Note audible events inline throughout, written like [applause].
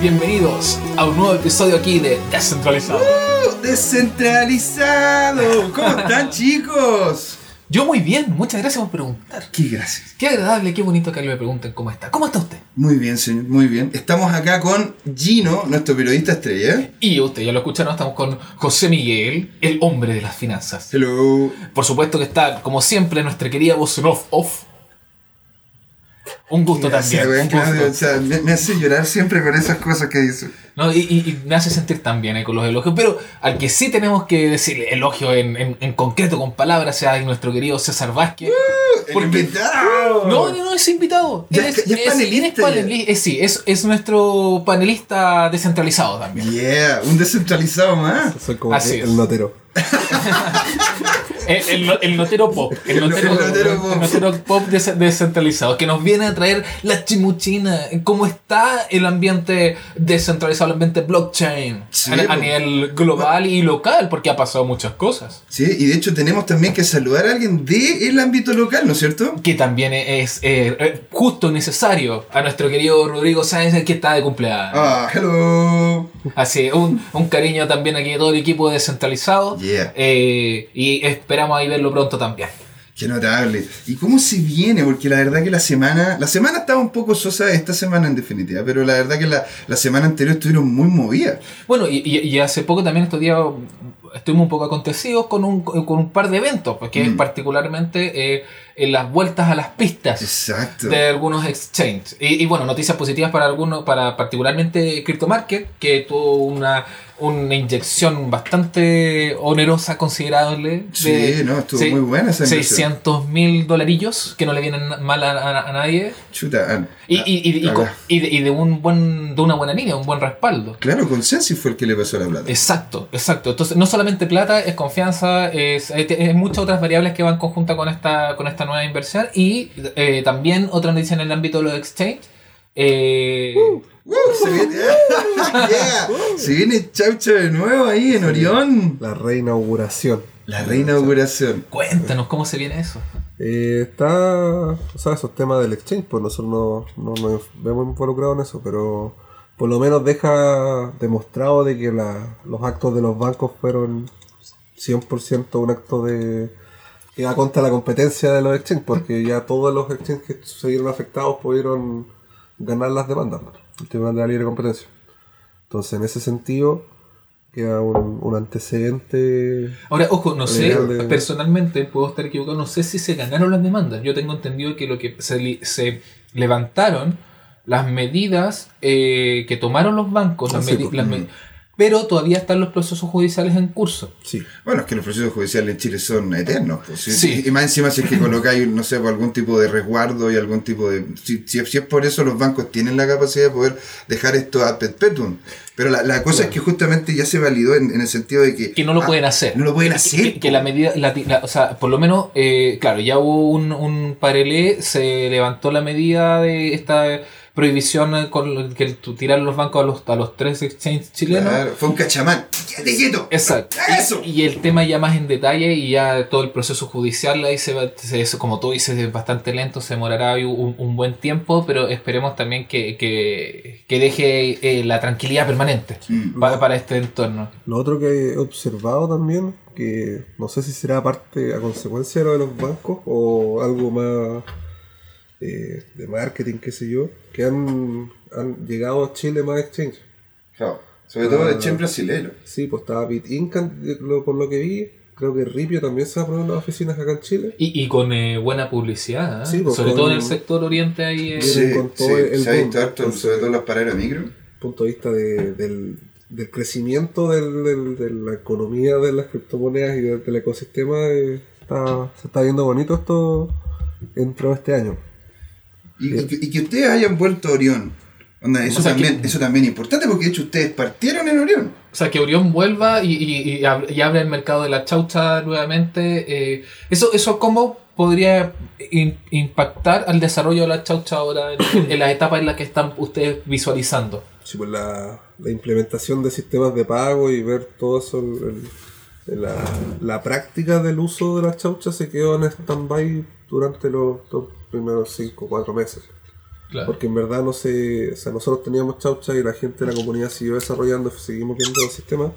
Bienvenidos a un nuevo episodio aquí de Descentralizado. ¡Uh! ¡Descentralizado! ¿Cómo están, [laughs] chicos? Yo muy bien, muchas gracias por preguntar. Qué gracias. Qué agradable, qué bonito que me pregunten cómo está. ¿Cómo está usted? Muy bien, señor, muy bien. Estamos acá con Gino, nuestro periodista estrella. Y usted ya lo escucharon, estamos con José Miguel, el hombre de las finanzas. Hello. Por supuesto que está, como siempre, nuestra querida voz en off, off. [laughs] Un gusto también. weón, un Claudio. gusto. O sea, me, me hace llorar siempre con esas cosas que dice. No, y, y- y me hace sentir tan bien eh, con los elogios. Pero al que sí tenemos que decirle elogio en, en- en concreto, con palabras, sea nuestro querido César Vázquez. El Porque- invitado. No, no, no es invitado. Ya es- ya es panelista es eh, sí, es, es nuestro panelista descentralizado también. Yeah, un descentralizado más. Soy como Así es. el notero. [laughs] El, el el notero pop. El El notero, notero pop. notero pop des- descentralizado. Que nos viene a traer la chimuchina. Cómo está el ambiente descentralizado, el ambiente blockchain. Sí, a, a nivel global y local, porque ha pasado muchas cosas. Sí, y de hecho tenemos también que saludar a alguien del ámbito local, ¿no es cierto? Que también es eh, eh, justo y necesario a nuestro querido Rodrigo Sáenz, que está de cumpleaños. Ah, hello. Así, un, un cariño también aquí de todo el equipo descentralizado. Yeah. Eh, y esperamos ahí verlo pronto también. Qué notable. ¿Y cómo se viene? Porque la verdad que la semana, la semana estaba un poco sosa esta semana en definitiva, pero la verdad que la, la semana anterior estuvieron muy movidas. Bueno, y, y- y hace poco también estos días estuvimos un poco acontecidos con un, con un par de eventos, porque Mm. particularmente eh, en las vueltas a las pistas. Exacto. de algunos exchanges. Y, y bueno, noticias positivas para algunos, para particularmente CryptoMarket, que tuvo una, una inyección bastante onerosa, considerable. Sí, no, estuvo muy buena esa inversión. 600 mil dolarillos, que no le vienen mal a, a- a nadie. Chuta. ah, Y, ah, y, y, y, con- de, y de un buen, de una buena línea, un buen respaldo. Claro, Consensus fue el que le pasó la plata. Exacto, exacto. Entonces, no solamente plata, es confianza, es, muchas otras variables que van conjunta con esta, con esta nueva inversión. Y eh, también otra noticia en el ámbito de los exchanges. Eh, ¡Uh! se viene, [laughs] Yeah. se viene Chaucha de nuevo ahí en Orión. La reinauguración. La reinauguración. Cuéntanos cómo se viene eso. Eh, está, o sea, esos temas del exchange, pues nosotros no, no nos vemos involucrados en eso, pero por lo menos deja demostrado de que la- los actos de los bancos fueron 100% un acto de que va contra la competencia de los exchanges, porque ya todos los exchanges que se vieron afectados pudieron ganar las demandas, el Tribunal de la Libre Competencia. Entonces, en ese sentido, queda un, un antecedente Ahora, ojo, no sé, de- personalmente puedo estar equivocado, no sé si se ganaron las demandas. Yo tengo entendido que lo que se, se levantaron las medidas eh, que tomaron los bancos, las Ah, sí, pues. las me- pero todavía están los procesos judiciales en curso. Sí. Bueno, es que los procesos judiciales en Chile son eternos. pues, sí, Sí. Y más encima si es que colocáis, no sé, algún tipo de resguardo y algún tipo de... Si, si- si es por eso los bancos tienen la capacidad de poder dejar esto a perpetuum. Pero la, la cosa es que justamente ya se validó en, en el sentido de que... que no lo ah, pueden hacer. No lo pueden Que- hacer. Que, que la medida, la- la- o sea, por lo menos, eh, claro, ya hubo un, un parelé, se levantó la medida de esta prohibición eh, con que tu- tirar los bancos a los, a los tres exchanges chilenos. Claro, fue un cachamán. ¡Quédate quieto! Exacto. ¡Eso! Y, y el tema ya más en detalle y ya todo el proceso judicial ahí se va, se- eso, como tú dices, es bastante lento, se demorará un, un buen tiempo, pero esperemos también que, que, que deje eh, la tranquilidad permanente Mm. pa- para este entorno. Lo otro que he observado también, que no sé si será parte a consecuencia de lo de los bancos o algo más eh, de marketing, qué sé yo, que han, han llegado a Chile más exchanges. Claro, Sobre todo Ah. el chen brasileño. Sí, pues estaba BitInc, lo- por lo que vi, creo que Ripio también se va a poner unas oficinas acá en Chile. Y, y con eh, buena publicidad, ¿eh? Sí, pues, sobre con- todo en el sector oriente ahí. eh, Sí. con todo el se ha boom. visto harto, sobre todo en los paraderos micro. punto de vista de- del, del crecimiento del- del- de la economía de las criptomonedas y del, del ecosistema, eh, está, se está viendo bonito esto dentro de este año. Y, y que, y que ustedes hayan vuelto a Orión. Onda, eso, O sea, también, que- eso también es importante porque de hecho ustedes partieron en Orión. O sea, que Orión vuelva y, y, y ab- y abre el mercado de la chaucha nuevamente. eh, eso, eso ¿cómo podría in- impactar al desarrollo de la chaucha ahora en, en las etapas en las que están ustedes visualizando? Sí, pues la, la implementación de sistemas de pago y ver todo eso, el- el- la, la práctica del uso de las chauchas se quedó en stand-by durante los, los primeros 5 o 4 meses. Claro. Porque en verdad no sé, o sea, nosotros teníamos chaucha y la gente de la comunidad siguió desarrollando, seguimos viendo el sistema,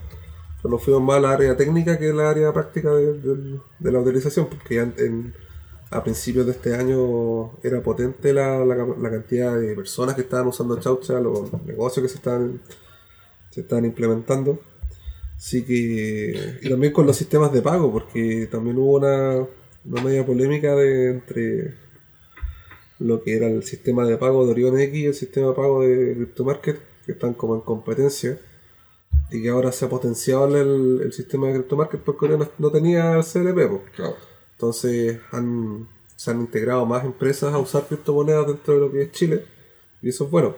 pero nos fuimos más al área técnica que al área práctica de, de- de la utilización, porque ya en- en- a principios de este año era potente la, la, la cantidad de personas que estaban usando chaucha, los negocios que se estaban, se estaban implementando. Así que. Y también con los sistemas de pago, porque también hubo una, una media polémica de, entre lo que era el sistema de pago de Orion X y el sistema de pago de CryptoMarket, que están como en competencia. Y que ahora se ha potenciado el, el sistema de CryptoMarket porque Orion no, tenía el CLP. Claro. Entonces han, se han integrado más empresas a usar criptomonedas dentro de lo que es Chile. Y eso es bueno.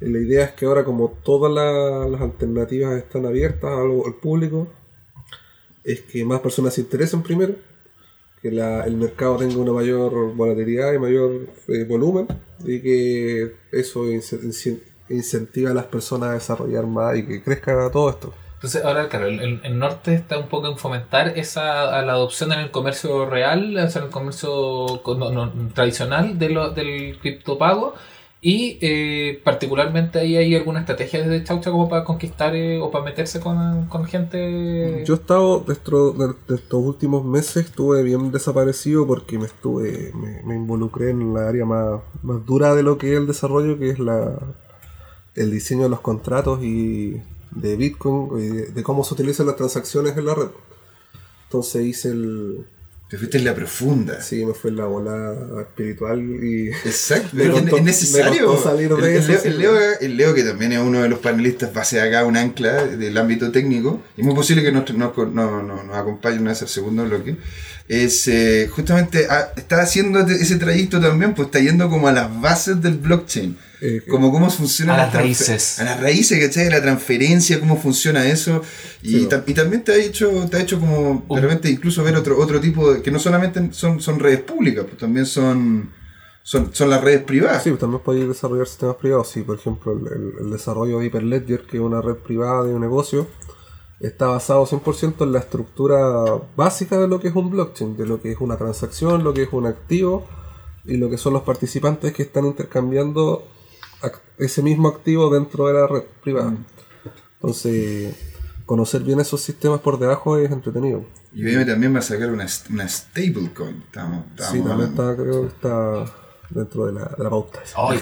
Y la idea es que ahora como todas la- las alternativas están abiertas al, al público, es que más personas se interesen primero, que la- el mercado tenga una mayor volatilidad y mayor eh, volumen, y que eso ince- ince- incentiva a las personas a desarrollar más y que crezca todo esto. Entonces, ahora, claro, el, el- norte está un poco en fomentar esa la adopción en el comercio real, o sea, en el comercio no- no- tradicional de lo, del criptopago. Y eh, particularmente ahí hay alguna estrategia desde Chaucha como para conquistar eh, o para meterse con, con gente. Yo he estado, dentro de, estos últimos meses, estuve bien desaparecido porque me estuve me, involucré en la área más, más dura de lo que es el desarrollo, que es la el diseño de los contratos y de Bitcoin y de, de cómo se utilizan las transacciones en la red. Entonces hice el... Te fuiste en la profunda. Sí, me fue la bola espiritual y... Exacto, [laughs] Me es, costó- es necesario. me costó salir de el, eso, el Leo- el Leo, que también es uno de los panelistas, va a ser acá un ancla del ámbito técnico, y es muy posible que nos, nos, no- no- nos acompañe una vez al segundo bloque. Es eh, justamente, ah, está haciendo ese- ese trayecto también, pues está yendo como a las bases del blockchain. Eh, como cómo funciona A la las raíces. A las raíces, ¿cachai? La transferencia, cómo funciona eso. Y, Sí. tam- y también te ha hecho, te ha hecho como de repente incluso ver otro, otro tipo de, que no solamente son, son redes públicas, pues también son, son, son las redes privadas. Sí, pues también podéis desarrollar sistemas privados. Sí, por ejemplo, el, el- el desarrollo de Hyperledger, que es una red privada de un negocio, está basado 100% en la estructura básica de lo que es un blockchain, de lo que es una transacción, lo que es un activo y lo que son los participantes que están intercambiando ese mismo activo dentro de la red privada. Entonces, conocer bien esos sistemas por debajo es entretenido. Y IBM también va a sacar una, una stablecoin. Estamos, estamos Sí, también está, creo que está dentro de la, de la pauta. [laughs] Oh,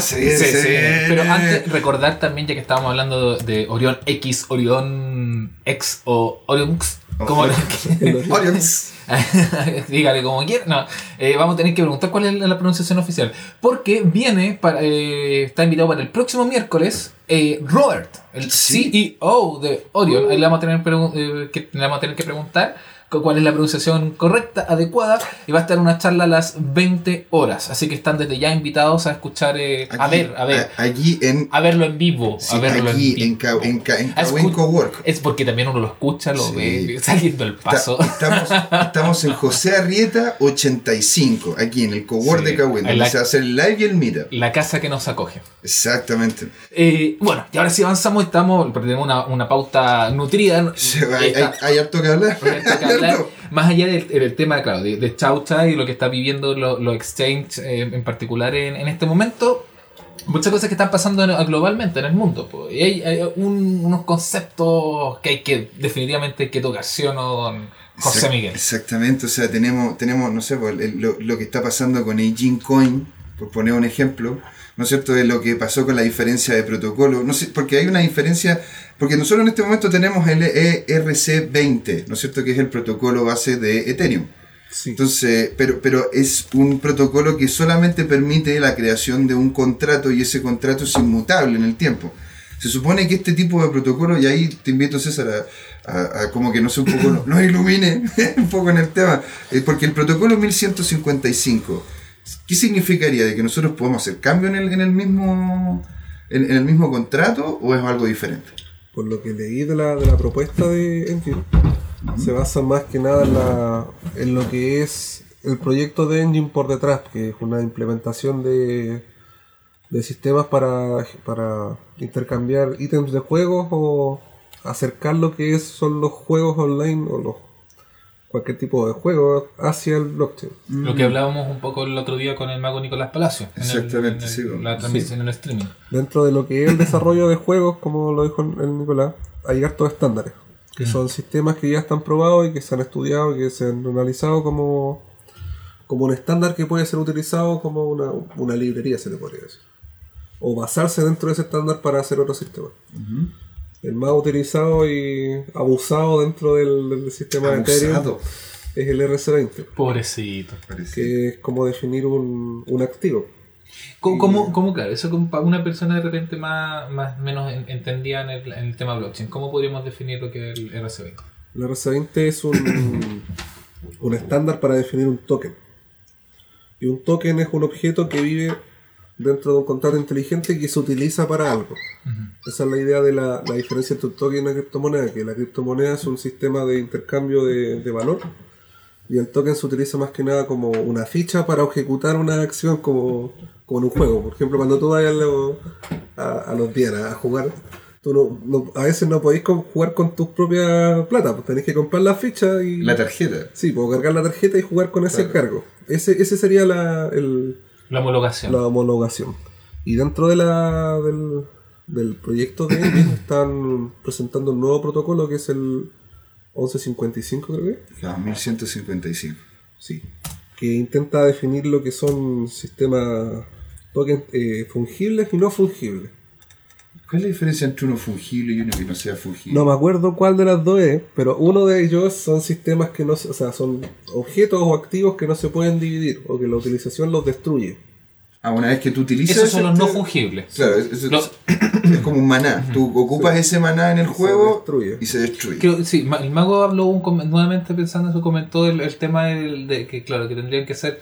sí, Sí, sí, sí. Pero antes, recordar también, ya que estábamos hablando de Orión X, Orión X o Orion X, [laughs] como Orions. [laughs] dígale como quiera. No, eh, vamos a tener que preguntar cuál es la, pronunciación oficial. Porque viene, para, eh, está invitado para el próximo miércoles eh, Robert, el Sí. CEO de Orion. Ahí le vamos, a tener que, le vamos a tener que preguntar cuál es la pronunciación correcta, adecuada. Y va a estar una charla a las 20 horas. Así que están desde ya invitados a escuchar, eh, a ver, a ver. a- Allí en, A verlo en vivo. sí, a verlo aquí en vivo. en, Ca- en, Ca- en A Cahuén escu- Cowork. Es porque también uno lo escucha, lo Sí. ve [laughs] saliendo el paso. Está- estamos, estamos en José Arrieta 85, aquí en el Cowork Sí, de Cahuén, donde se hacer el live y el meetup. La casa que nos acoge. Exactamente. Eh, bueno, y ahora sí avanzamos, estamos, tenemos una, una pauta nutrida. Hay, hay- hay harto que hablar. hay que [laughs] hablar, más allá del, del tema, claro, de, de Chaucha y lo que está viviendo los los exchange eh, en particular en, en este momento, muchas cosas que están pasando en- globalmente en el mundo. po. Y hay, hay un- unos conceptos que hay que definitivamente hay que tocar, ¿sí o no, don José Exact- Miguel? Exactamente, o sea, tenemos, tenemos no sé, pues, el- lo, lo que está pasando con Aging Coin, por poner un ejemplo, ¿no es cierto?, de lo que pasó con la diferencia de protocolo, no sé, porque hay una diferencia, porque nosotros en este momento tenemos el E ERC20, ¿no es cierto?, que es el protocolo base de Ethereum. Sí. Entonces, pero, pero es un protocolo que solamente permite la creación de un contrato y ese contrato es inmutable en el tiempo. Se supone que este tipo de protocolo, y ahí te invito César a, a- a como que no sé un poco, nos ilumine [laughs] un poco en el tema, eh, porque el protocolo 1155, ¿qué significaría? ¿De que nosotros podemos hacer cambio en el, en el mismo en, el mismo contrato o es algo diferente? por lo que leí de la, de la propuesta de Engine, se basa más que nada en, la- en lo que es el proyecto de Engine por detrás, que es una implementación de, de sistemas para, para intercambiar ítems de juegos o acercar lo que son los juegos online o los cualquier tipo de juego hacia el blockchain. Lo que hablábamos un poco el otro día con el mago Nicolás Palacio. en el- Exactamente, en el- sí, bueno. La transmisión en el streaming. Dentro de lo que es el desarrollo de juegos, como lo dijo el Nicolás, hay hartos estándares, que son sistemas que ya están probados y que se han estudiado y que se han analizado como, como un estándar que puede ser utilizado como una, una librería, se le podría decir. O basarse dentro de ese estándar para hacer otro sistema. El más utilizado y abusado dentro del, del sistema de Ethereum Abusado, es el RC20, Pobrecito. que es como definir un, un activo. ¿Cómo, cómo, cómo, claro, eso para una persona de repente más, más menos en- entendida en el, en el tema blockchain, ¿cómo podríamos definir lo que es el RC20? El RC20 es un, un estándar para definir un token. Y un token es un objeto que vive dentro de un contrato inteligente que se utiliza para algo. Esa es la idea de la, la diferencia entre un token y una criptomoneda, que la criptomoneda es un sistema de intercambio de, de valor y el token se utiliza más que nada como una ficha para ejecutar una acción como, como en un juego. Por ejemplo, cuando tú vayas a, a, a los días a jugar, tú no, no- a veces no podéis con- jugar con tu propia plata, pues tenéis que comprar la ficha y... La tarjeta. Sí, puedo cargar la tarjeta y jugar con ese Claro. cargo. Ese, ese sería la, el, La homologación. la homologación. Y dentro de la, del, del proyecto de ellos [coughs] están presentando un nuevo protocolo que es el 1155, creo que. Ah, 1155. Sí. Que intenta definir lo que son sistemas tokens eh, fungibles y no fungibles. ¿Cuál es la diferencia entre uno fungible y uno que no sea fungible? No me acuerdo cuál de las dos es, pero uno de ellos son sistemas que no se- o sea, son objetos o activos que no se pueden dividir o que la utilización los destruye. Ah, una vez que tú utilizas. Esos son los no fungibles. Claro, es, es- Los- es como un maná. Tú ocupas ese maná en el juego y se destruye. Creo- sí, el mago habló un nuevamente pensando en eso, comentó el, el tema del- de que, claro, que tendrían que ser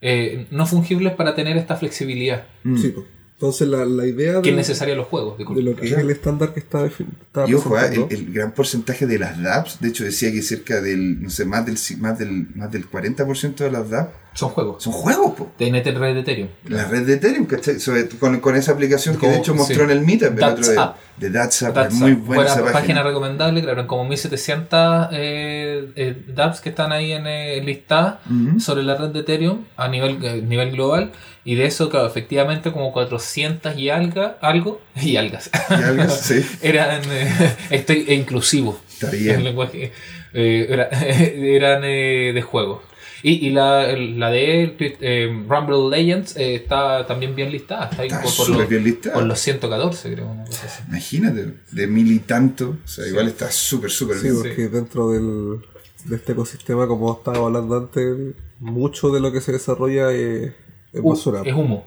eh, no fungibles para tener esta flexibilidad Sí, pues. Entonces la, la idea que es de, necesaria los juegos. de disculpe. lo que es el estándar que está, defin- está Y ojo, ah, el, el gran porcentaje de las DApps, de hecho decía que cerca del, no sé, más del, más del, más del 40% de las DApps Son juegos. son juegos, po. De NT Red de Ethereum. La red de Ethereum, ¿cachai? Sobre- con, con esa aplicación que de hecho mostró sí. en el Meetup el That's otro. Up. De That's Up, That's es muy buena esa página. página. recomendable, claro, eran como 1700 eh, eh, dApps que están ahí en eh, listadas Ujú. sobre la red de Ethereum a nivel, eh, nivel global. Y de eso, claro, efectivamente como 400 y alga, algo, [laughs] y algas, Y algo, sí. [laughs] eran eh, estoy e inclusivo. Está bien. El lenguaje, eh, era- [laughs] eran eh, de juego. Y, y la, la de eh, Rumble Legends eh, está también bien listada. Está ahí Está por, por súper los, bien listada. por los 114, creo. Una cosa así. Imagínate, de mil y tanto. O sea, igual está súper, súper Sí, bien. porque dentro del, de este ecosistema, como estaba hablando antes, mucho de lo que se desarrolla es, es basura. es humo.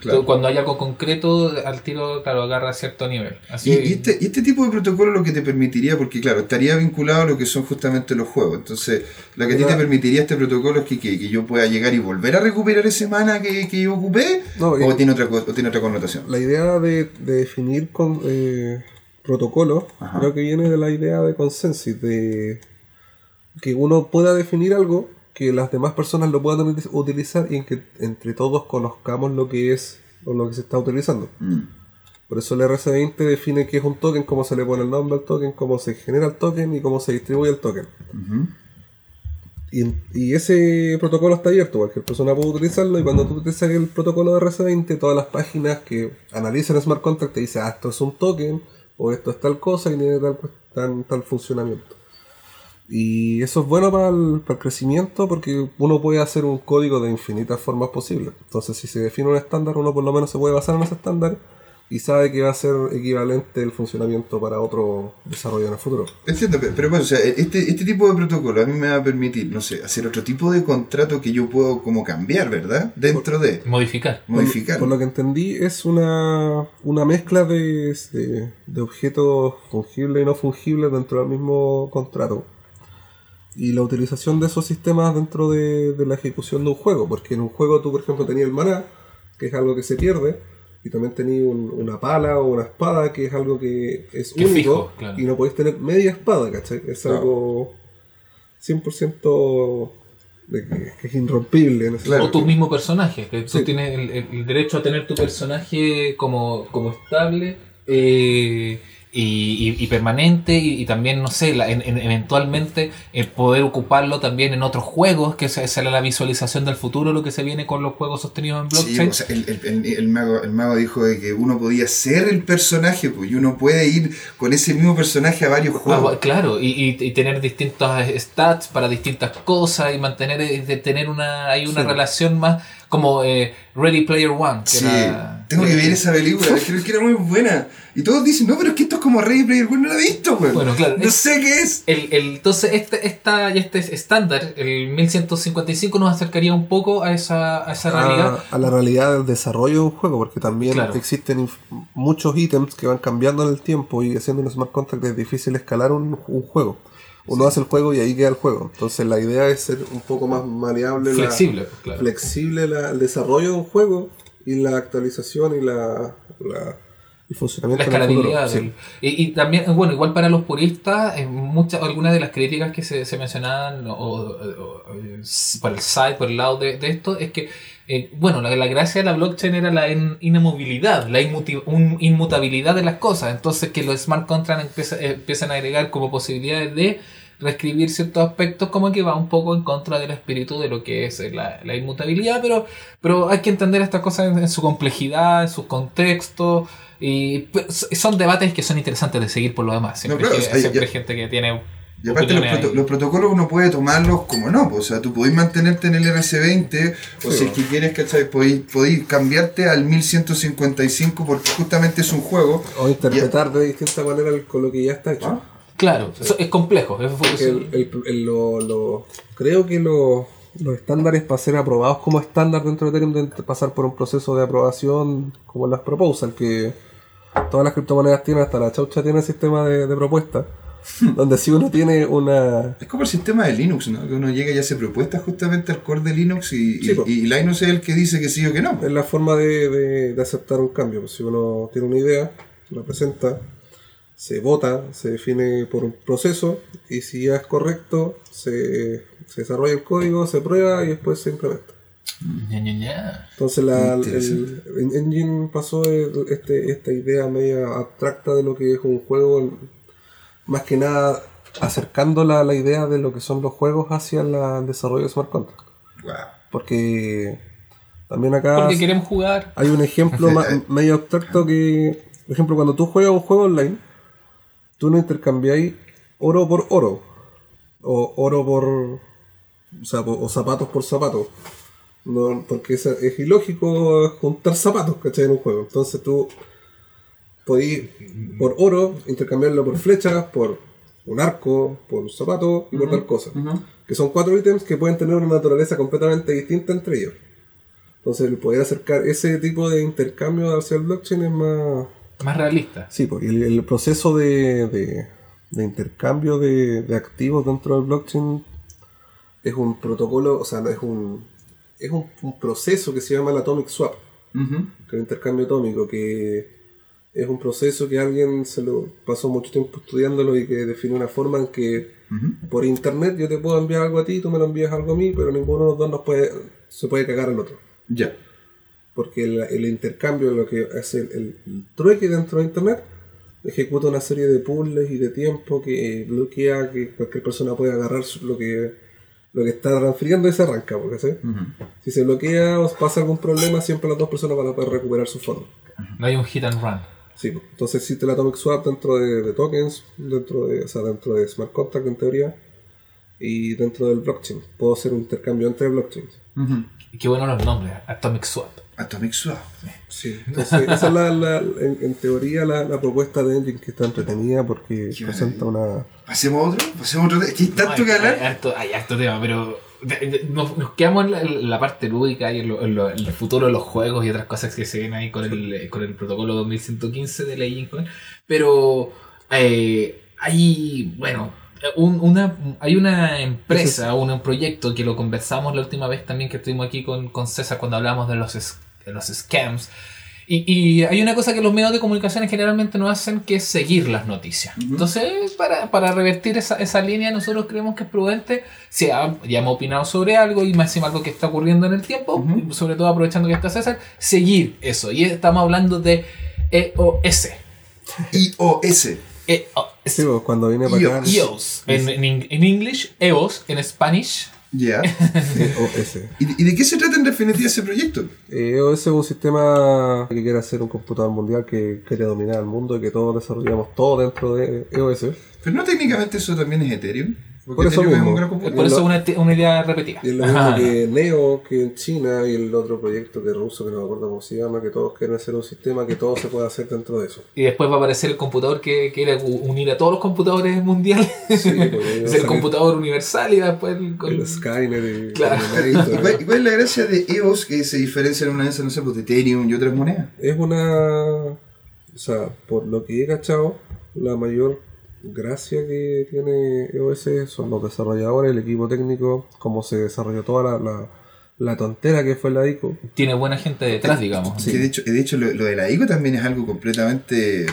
Claro. Cuando hay algo concreto, al tiro, claro, agarra a cierto nivel. Así Y, y este, y este tipo de protocolo lo que te permitiría, porque claro, estaría vinculado a lo que son justamente los juegos. Entonces, lo que a ti te permitiría este protocolo es que, que, que yo pueda llegar y volver a recuperar ese mana que, que yo ocupé, No, y- o, tiene otra, o tiene otra connotación. La idea de, de definir con, eh, protocolos Ajá. creo que viene de la idea de consensus, de que uno pueda definir algo, que las demás personas lo puedan uti- utilizar y en que entre todos conozcamos lo que es o lo que se está utilizando. Mm. Por eso el RC20 define qué es un token, cómo se le pone el nombre al token, cómo se genera el token y cómo se distribuye el token. Y, y ese protocolo está abierto, cualquier persona puede utilizarlo y cuando tú utilizas el protocolo de RC20, todas las páginas que analizan smart contract te dicen, ah, esto es un token o esto es tal cosa y tiene tal, tal, tal funcionamiento. Y eso es bueno para el, para el crecimiento porque uno puede hacer un código de infinitas formas posibles. Entonces si se define un estándar, uno por lo menos se puede basar en ese estándar y sabe que va a ser equivalente el funcionamiento para otro desarrollo en el futuro. Entiendo, pe- pero bueno, o sea, este, este tipo de protocolo a mí me va a permitir, no sé, hacer otro tipo de contrato que yo puedo como cambiar, ¿verdad? Dentro de Modificar. modificar. Por lo que entendí, es una, una mezcla de, de, de objetos fungibles y no fungibles dentro del mismo contrato. Y la utilización de esos sistemas dentro de, de la ejecución de un juego. Porque en un juego tú, por ejemplo, tenías el maná, que es algo que se pierde. Y también tenías un- una pala o una espada, que es algo que es Que único. fijo, claro. Y no podéis tener media espada, ¿cachai? Es Claro. algo 100% de que, que es irrompible. En ese Claro. O tu mismo personaje. Que tú tienes el, el- el derecho a tener tu personaje como, como estable. eh, y, y- y permanente y, y también, no sé, la- en- en- eventualmente eh, poder ocuparlo también en otros juegos, que es la visualización del futuro, lo que se viene con los juegos sostenidos en Sí, blockchain. o sea, el, el- el- el mago, el mago dijo de que uno podía ser el personaje, pues, y uno puede ir con ese mismo personaje a varios Ah, juegos. bueno, claro, y, tener distintas stats para distintas cosas y mantener eh, de tener una hay una Sí. relación más como eh, Ready Player One. que Sí, era- tengo que ver esa película, creo que era muy buena. Y todos dicen, no, pero es que esto es como Ready Player One, no la he visto, güey. Bueno, claro, No es- sé qué es. El, el- entonces, este, esta, y este estándar, el 1155, nos acercaría un poco a esa, a esa realidad. a, a la realidad del desarrollo de un juego, porque también Claro. existen muchos ítems que van cambiando en el tiempo y haciendo un smart contract es difícil escalar un, un juego. Uno hace el juego y ahí queda el juego. Entonces la idea es ser un poco más maleable, la- Flexible, pues, claro. flexible la- el desarrollo de un juego y la actualización y la, la- el funcionamiento La escalabilidad. Sí. y, y también, bueno, igual para los puristas, en muchas, algunas de las críticas que se, se mencionaban o, o- o- por el side, por el lado de, de esto, es que, eh, bueno, la, la gracia de la blockchain era la in- inamovilidad, la un- inmutabilidad de las cosas. Entonces, que los smart contracts empieza- eh, empiezan a agregar como posibilidades de reescribir ciertos aspectos como que va un poco en contra del espíritu de lo que es la, la inmutabilidad, pero, pero hay que entender estas cosas en, en su complejidad, en sus contextos, y pues, son debates que son interesantes de seguir por lo demás. Siempre, No, claro, hay- siempre hay gente que tiene... Y aparte los, proto- los protocolos uno puede tomarlos como no, pues, o sea, tú podés mantenerte en el RC20 o Sí, si es que quieres, ¿cachai? Podéis, podéis cambiarte al 1155 porque justamente es un juego. O interpretar de distinta manera el- con lo que ya está hecho. Ah. Claro, eso es complejo. es- el- el- el- lo- lo- creo que lo- los estándares para ser aprobados como estándar dentro de Ethereum deben pasar por un proceso de aprobación como las proposal, que todas las criptomonedas tienen, hasta la chaucha tiene sistema de, de propuesta, [laughs] donde si uno tiene una... Es como el sistema de Linux, ¿no? Que uno llega y hace propuestas justamente al core de Linux y, y- Sí, po. y Linux es el que dice que sí o que no. Es la forma de, de- de aceptar un cambio. Pues si uno tiene una idea, la presenta, se vota, se define por un proceso y si ya es correcto, se, se desarrolla el código, se prueba y después se implementa. Entonces la, el, el Engine pasó el- este, esta idea media abstracta de lo que es un juego, más que nada acercando la, la idea de lo que son los juegos hacia la- el desarrollo de smart contract. Wow. Porque también acá Porque queremos jugar. hay un ejemplo [laughs] medio abstracto que, por ejemplo, cuando tú juegas un juego online, tú no intercambiáis oro por oro, o oro por, o, sea, o zapatos por zapatos. No, porque es, es ilógico juntar zapatos, ¿cachai? En un juego. Entonces tú podéis, por oro, intercambiarlo por flechas, por un arco, por un zapato y por tal cosa. Que son cuatro ítems que pueden tener una naturaleza completamente distinta entre ellos. Entonces, el poder acercar ese tipo de intercambio hacia el blockchain es más. Más realista. Sí, porque el, el proceso de, de- de intercambio de, de activos dentro del blockchain es un protocolo, o sea, no es un. Es un, un proceso que se llama el Atomic Swap, que es el intercambio atómico, que es un proceso que alguien se lo pasó mucho tiempo estudiándolo y que define una forma en que por internet yo te puedo enviar algo a ti, tú me lo envías algo a mí, pero ninguno de los dos nos puede, se puede cagar al otro. Ya. Porque el, el intercambio, lo que hace el, el- el trueque dentro de internet, ejecuta una serie de puzzles y de tiempo que bloquea que cualquier persona pueda agarrar lo que lo que está transfiriendo y se arranca. Porque, ¿sí? Si se bloquea o pasa algún problema, siempre las dos personas van a poder recuperar su fondo. No hay un hit and run. Sí, pues. entonces existe el Atomic Swap dentro de, de tokens, dentro de, o sea, dentro de smart contract en teoría, y dentro del blockchain. Puedo hacer un intercambio entre blockchains. Y qué bueno los nombres. Atomic Swap. Atomic Swap. Sí, entonces esa es la, la- en, en teoría la, la propuesta de Engine que está entretenida porque Qué presenta una... Pasemos otro, pasemos otro. Es que hay tanto No, que hay, hablar. hay harto, hay harto tema, pero nos, nos quedamos en la, en la parte lúdica y en, lo- en lo- en el futuro de los juegos y otras cosas que se ven ahí con el, con el protocolo 2115 de la. Pero eh, hay, bueno, un- una, hay una empresa, un, proyecto que lo conversamos la última vez también que estuvimos aquí con, con César cuando hablamos de los, de los scams. Y, y hay una cosa que los medios de comunicación generalmente no hacen que es seguir las noticias. Entonces, para, para revertir esa, esa línea, nosotros creemos que es prudente, si ha- ya hemos opinado sobre algo y más algo que está ocurriendo en el tiempo, sobre todo aprovechando que está César, seguir eso. Y estamos hablando de EOS. IOS. Oh, es- Sí, cuando viene para acá. EOS. En, en, en English, EOS, en Spanish. Ya. [laughs] EOS. ¿Y, y de qué se trata en definitiva ese proyecto? EOS es un sistema que quiere hacer un computador mundial que quiere dominar el mundo y que todos desarrollamos todo dentro de E EOS. Pero no técnicamente eso también es Ethereum. Por eso mismo. un. Por eso lo- una, una idea repetida. Y es lo Ajá. mismo que Neo, que en China, y el otro proyecto que es ruso, que no me acuerdo cómo se llama, que todos quieren hacer un sistema que todo se pueda hacer dentro de eso. Y después va a aparecer el computador que quiere unir a todos los computadores mundiales. Sí, [laughs] a es el salir computador universal y después el, con- El Skynet y Claro. el [laughs] ¿Y cuál, y cuál es la gracia de EOS que se diferencia en una de esas, no sé, pues de Ethereum y otras monedas? Es una. O sea, por lo que he cachado, la mayor gracia que tiene EOS son los desarrolladores, el equipo técnico, cómo se desarrolló toda la, la, la tontera que fue la ICO. tiene buena gente detrás, digamos. Que de hecho, de hecho lo, lo de la ICO también es algo completamente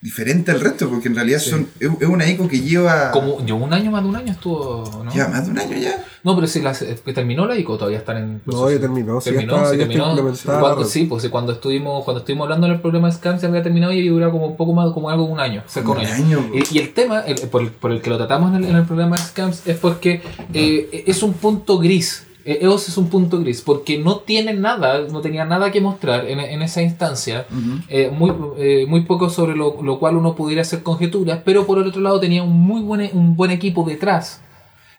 diferente al resto, porque en realidad son, es, es una ICO que lleva, Como yo un año, más de un año estuvo, ¿no? lleva más de un año ya. No, pero si la, que terminó la ICO, todavía están en No, ya terminó, sí, ya terminó, está- sí, ya terminó. Cuando- sí, pues sí, cuando estuvimos, cuando estuvimos hablando del problema de Scam se había terminado y duraba como un poco más, como algo de un año, cerca un Un año. año, Y, y el tema, el- por, el, por el que lo tratamos en el, en el programa de Scams, es porque eh, es un punto gris. Eh, EOS es un punto gris, porque no tiene nada, no tenía nada que mostrar en, en esa instancia, eh, muy, eh, muy poco sobre lo, lo cual uno pudiera hacer conjeturas, pero por el otro lado tenía un muy buen, un buen equipo detrás.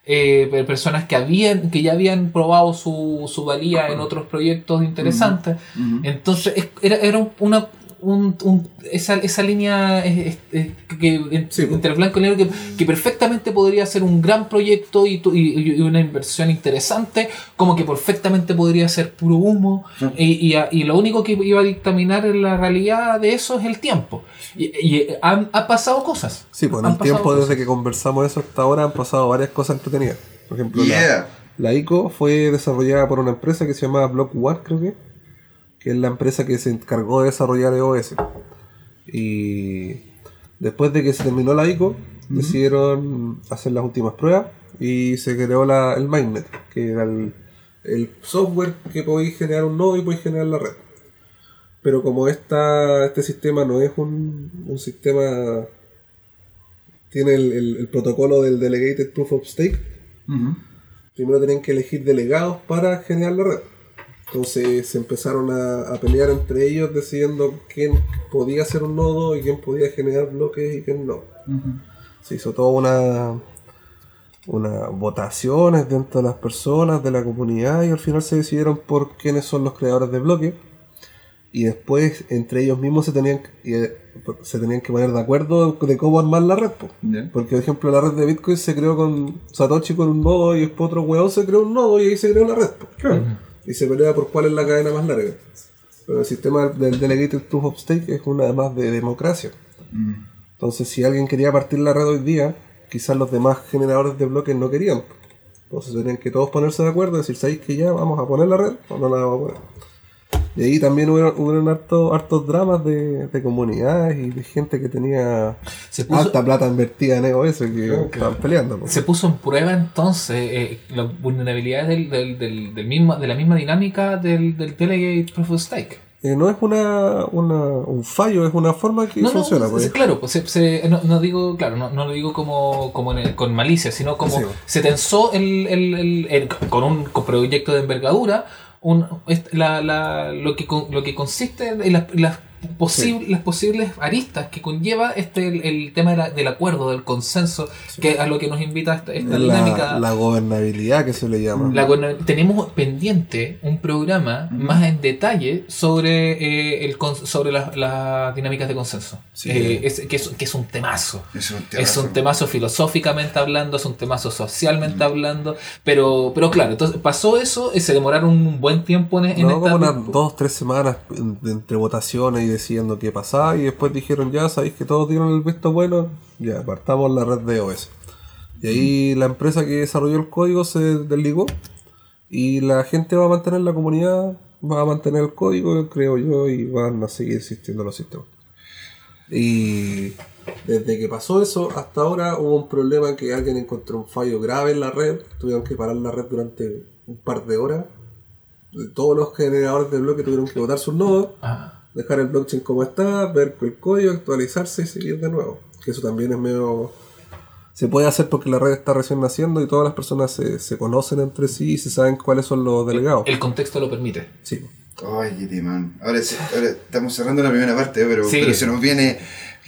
Eh, per- personas que habían que ya habían probado su, su valía en otros proyectos interesantes. Entonces es- era, era un- una un- un- esa, esa línea es- es- es que, en- Sí, pues. entre blanco y negro que, que perfectamente podría ser un gran proyecto y, tu- y- y una inversión interesante, como que perfectamente podría ser puro humo, y, y a- y lo único que iba a dictaminar en la realidad de eso es el tiempo. Y, y han, ha pasado cosas. Sí, pues en Han el tiempo cosas. desde que conversamos eso hasta ahora han pasado varias cosas entretenidas. Por ejemplo, la- Yeah. la, ICO fue desarrollada por una empresa que se llama Block One, creo que, que es la empresa que se encargó de desarrollar EOS. Y después de que se terminó la ICO, decidieron hacer las últimas pruebas y se creó la, el mainnet, que era el, el software que podéis generar un nodo y podéis generar la red. Pero como esta, este sistema no es un, un sistema tiene el, el- el protocolo del Delegated Proof of Stake. Primero tenían que elegir delegados para generar la red. Entonces se empezaron a, a pelear entre ellos decidiendo quién podía ser un nodo y quién podía generar bloques y quién no. Se hizo toda una, una votaciones dentro de las personas, de la comunidad y al final se decidieron por quiénes son los creadores de bloques y después entre ellos mismos se tenían, eh, se tenían que poner de acuerdo de cómo armar la red. Porque, por ejemplo, la red de Bitcoin se creó con Satoshi con un nodo y después otro weón se creó un nodo y ahí se creó la red. po. Y se pelea por cuál es la cadena más larga. Pero el sistema del Delegated Proof of Stake es una más de democracia. Entonces, si alguien quería partir la red hoy día, quizás los demás generadores de bloques no querían. Entonces tenían que todos ponerse de acuerdo y decir, ¿sabéis que ya vamos a poner la red o no la vamos a poner? Y ahí también hubo, hubo hartos, hartos dramas de, de comunidades y de gente que tenía Se puso- alta plata invertida en EOS que estaban peleando. pues. Se puso en prueba entonces eh, las vulnerabilidades del, del, del, del mismo, de la misma dinámica del, del Delegate Proof of Stake. Eh, no es una, una, un fallo, es una forma que No, no, funciona. es- pues. es claro, pues se, se- no, no digo, claro, no, no lo digo como, como en el- con malicia, sino como Sí. se tensó el, el- el- el- con un con proyecto de envergadura un, la, la- lo, que, lo que consiste en las, las, posible- las posibles aristas que conlleva este el, el tema de la- del acuerdo, del consenso, que a lo que nos invita esta, esta dinámica. la, la gobernabilidad que se le llama. La tenemos pendiente un programa más en detalle sobre eh, el sobre las las dinámicas de consenso. Sí. Eh, es, que, es, que es un temazo. Es un Es temazo. un temazo filosóficamente hablando, es un temazo socialmente hablando, pero, pero claro, entonces pasó eso, y se demoraron un buen tiempo en, en No, esta- como unas dos, tres semanas en- entre votaciones y decidiendo qué pasaba y después dijeron ya, sabéis que todos dieron el visto bueno, ya, partamos la red de EOS. Y ahí la empresa que desarrolló el código se desligó y la gente va a mantener la comunidad, va a mantener el código, creo yo, y van a seguir existiendo los sistemas. Y desde que pasó eso hasta ahora hubo un problema que alguien encontró un fallo grave en la red, tuvieron que parar la red durante un par de horas. Todos los generadores de bloque tuvieron que votar sus nodos, Ah, dejar el blockchain como está, ver el código, actualizarse y seguir de nuevo. Que eso también es medio... Se puede hacer porque la red está recién naciendo y todas las personas se, se conocen entre sí y se saben cuáles son los delegados. El contexto lo permite. Sí. Ay, qué timón. Ahora, sí, ahora estamos cerrando la primera parte, pero, Sí. pero se nos viene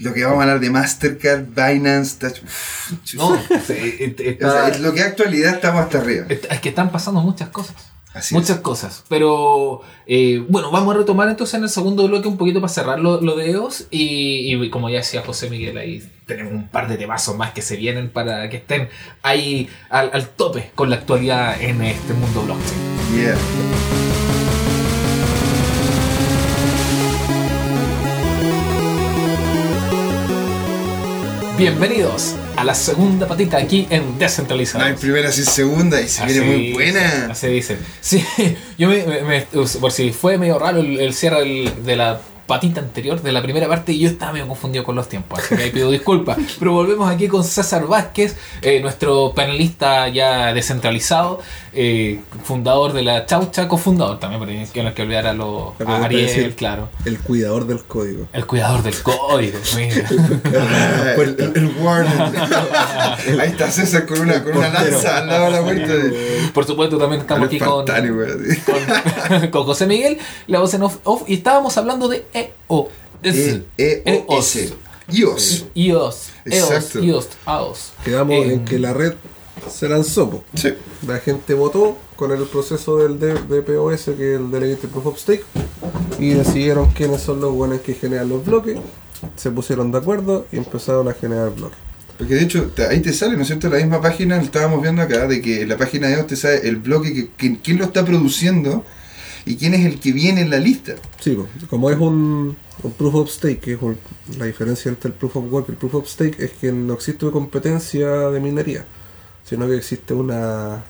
lo que vamos a hablar de Mastercard, Binance, Touch. Uf, No, [laughs] O sea, está- es lo que es actualidad estamos hasta arriba. es que están pasando muchas cosas. Así muchas es. cosas. Pero eh, bueno, vamos a retomar entonces en el segundo bloque un poquito para cerrar lo, lo de EOS. Y, y como ya decía José Miguel, ahí tenemos un par de temazos más que se vienen para que estén ahí al, al tope con la actualidad en este mundo blockchain. Yeah. Bienvenidos a la segunda patita aquí en No hay Descentralizados. primera sin segunda y se viene muy buena. Así dicen. Sí, [laughs] yo me, me- me- por si fue medio raro el, el cierre del- de la patita anterior, de la primera parte, y yo estaba medio confundido con los tiempos, así que ahí pido disculpas. [laughs] Pero volvemos aquí con César Vázquez, eh, nuestro panelista ya descentralizado, eh, fundador de la Chaucha, cofundador también, porque que no hay que olvidar a, los a Ariel, decir- claro. El cuidador del código. El cuidador del código, [laughs] mira. El, el, el warden. [laughs] Ahí está César con una, con una lanza al lado de la puerta. De, Por supuesto, también estamos aquí con, con, [laughs] con José Miguel, la voz en off, off, y estábamos hablando de EO. E- E-O-S. IOS. IOS. EOS. Exacto. IOS. Quedamos Eh, en que la red se lanzó. po. Sí. La gente votó con el proceso del DPoS, que es el Delegated Proof of Stake, y decidieron quiénes son los buenos que generan los bloques. Se pusieron de acuerdo y empezaron a generar bloques. Porque de hecho, ahí te sale, ¿no es cierto? La misma página, lo estábamos viendo acá, de que en la página de EOS te sale el bloque, que, que- quién lo está produciendo y quién es el que viene en la lista. Sí, como es un, un Proof of Stake, que es un- la diferencia entre el Proof of Work y el Proof of Stake es que no existe competencia de minería, sino que existe una,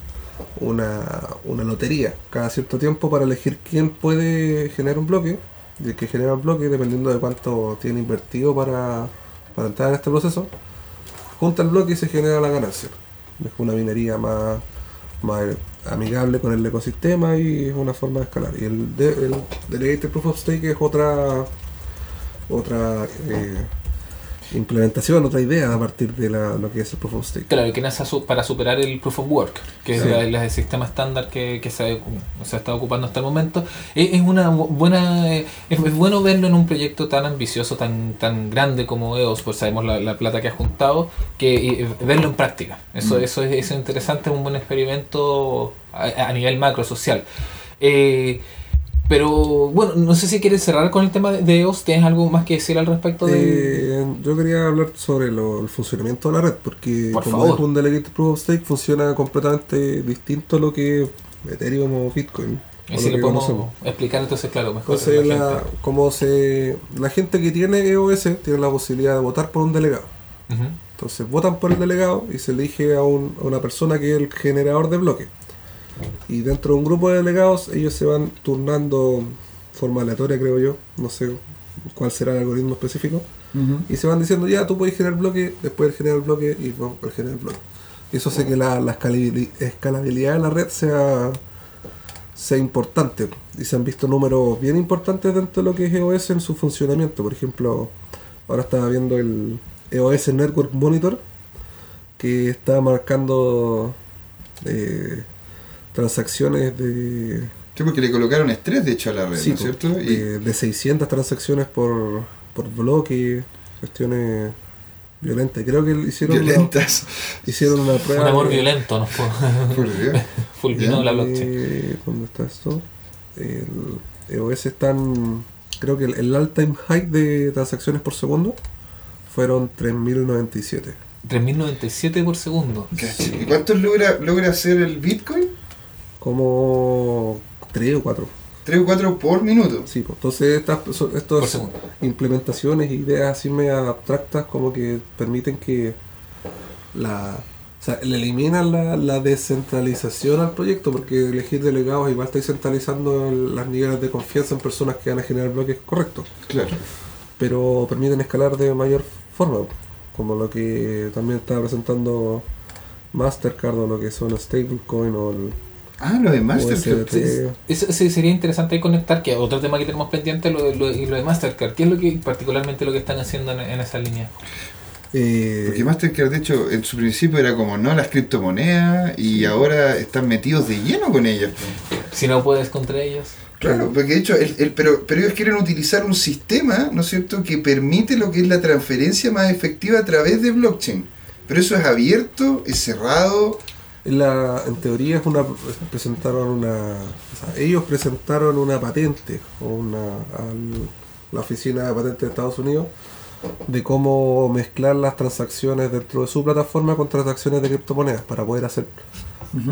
una, una lotería cada cierto tiempo para elegir quién puede generar un bloque, y el que genera el bloque, dependiendo de cuánto tiene invertido para, para entrar en este proceso, junta el bloque y se genera la ganancia. Es una minería más, más amigable con el ecosistema y es una forma de escalar. Y el, de, el Delegated Proof of Stake es otra otra eh, implementación, otra idea a partir de la, lo que es el Proof of Stake. Claro, que nace para superar el Proof of Work, que es Sí. el sistema estándar que, que se, se está ocupando hasta el momento. Es, es una bu- buena es, es bueno verlo en un proyecto tan ambicioso, tan tan grande como EOS, pues sabemos la, la plata que ha juntado, que eh, verlo en práctica. Eso, Mm. eso, es, eso es interesante, es un buen experimento a, a nivel macro social. Eh, pero bueno, no sé si quieres cerrar con el tema de- EOS. ¿Tienes algo más que decir al respecto de.? Eh, yo quería hablar sobre lo- el funcionamiento de la red, porque Por como favor. es un Delegated Proof of Stake, funciona completamente distinto a lo que Ethereum o Bitcoin. y si lo podemos conocemos. explicar entonces, claro, mejor. Entonces, la la, como se, la gente que tiene EOS tiene la posibilidad de votar por un delegado. Ujú. Entonces votan por el delegado y se elige a, un- a una persona que es el generador de bloques. Y dentro de un grupo de delegados ellos se van turnando forma aleatoria, creo yo. No sé cuál será el algoritmo específico. Y se van diciendo, ya, tú puedes generar bloque, después él genera el bloque y el generar bloque. Y eso hace que la, la escalabili- escalabilidad de la red sea, sea importante. Y se han visto números bien importantes dentro de lo que es EOS en su funcionamiento. Por ejemplo, ahora estaba viendo el EOS Network Monitor, que está marcando eh, transacciones de, Sí, porque le colocaron estrés, de hecho, a la red, sí, ¿no es cierto? Y, de, de 600 transacciones por, por bloque, cuestiones violentas. Creo que hicieron, una, violentas. hicieron una prueba. Un amor de- violento nos fue- [laughs] fulminó la blockchain. Eh, ¿Dónde está esto? El EOS están. Creo que el, el all-time high de transacciones por segundo fueron 3097. 3097 por segundo. ¿Y cuántos logra, logra hacer el Bitcoin? Como 3 o 4. 3 o 4 por minuto. Sí, pues, entonces estas estas implementaciones, ideas así medio abstractas como que permiten que la o sea, le eliminan la, la descentralización al proyecto porque elegir delegados igual está centralizando las niveles de confianza en personas que van a generar bloques correctos, Claro. pero permiten escalar de mayor forma, como lo que también estaba presentando Mastercard o lo que son stablecoin o el Ah, lo de Mastercard. Eso sí, sería interesante ahí conectar, que otro tema que tenemos pendiente lo, de- lo, de- y lo de Mastercard. ¿Qué es lo que particularmente lo que están haciendo en, en esa línea? Eh, Porque Mastercard, de hecho, en su principio era como no las criptomonedas y ahora están metidos de lleno con ellas. Si no puedes contra ellos. Claro, porque de hecho, el, el- pero, pero ellos quieren utilizar un sistema, ¿no es cierto?, que permite lo que es la transferencia más efectiva a través de blockchain. Pero eso es abierto, es cerrado. En, la, en teoría es una presentaron una o sea, ellos presentaron una patente una al- la oficina de patentes de Estados Unidos de cómo mezclar las transacciones dentro de su plataforma con transacciones de criptomonedas para poder hacer